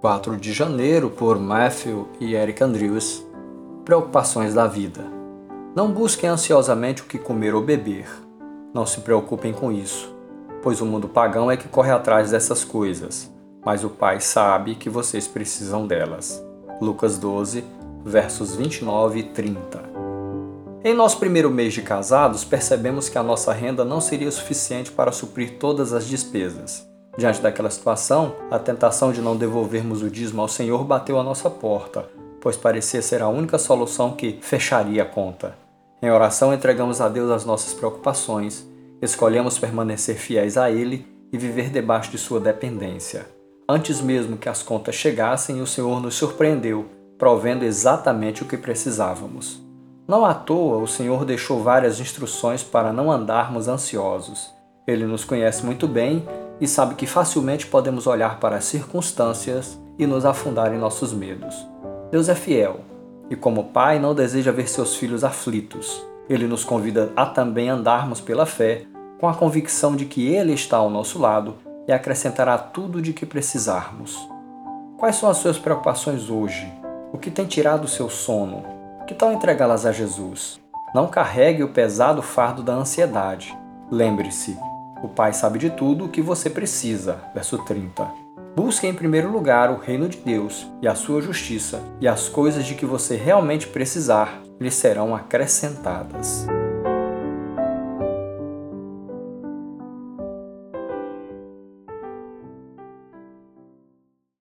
4 de janeiro, por Matthew e Eric Andrews. Preocupações da vida. Não busquem ansiosamente o que comer ou beber. Não se preocupem com isso, pois o mundo pagão é que corre atrás dessas coisas, mas o Pai sabe que vocês precisam delas. Lucas 12, versos 29 e 30. Em nosso primeiro mês de casados, percebemos que a nossa renda não seria suficiente para suprir todas as despesas. Diante daquela situação, a tentação de não devolvermos o dízimo ao Senhor bateu à nossa porta, pois parecia ser a única solução que fecharia a conta. Em oração, entregamos a Deus as nossas preocupações, escolhemos permanecer fiéis a Ele e viver debaixo de Sua dependência. Antes mesmo que as contas chegassem, o Senhor nos surpreendeu, provendo exatamente o que precisávamos. Não à toa, o Senhor deixou várias instruções para não andarmos ansiosos. Ele nos conhece muito bem e sabe que facilmente podemos olhar para as circunstâncias e nos afundar em nossos medos. Deus é fiel e, como Pai, não deseja ver seus filhos aflitos. Ele nos convida a também andarmos pela fé, com a convicção de que Ele está ao nosso lado e acrescentará tudo de que precisarmos. Quais são as suas preocupações hoje? O que tem tirado o seu sono? Que tal entregá-las a Jesus? Não carregue o pesado fardo da ansiedade. Lembre-se, o Pai sabe de tudo o que você precisa. Verso 30. Busque em primeiro lugar o reino de Deus e a sua justiça, e as coisas de que você realmente precisar lhe serão acrescentadas.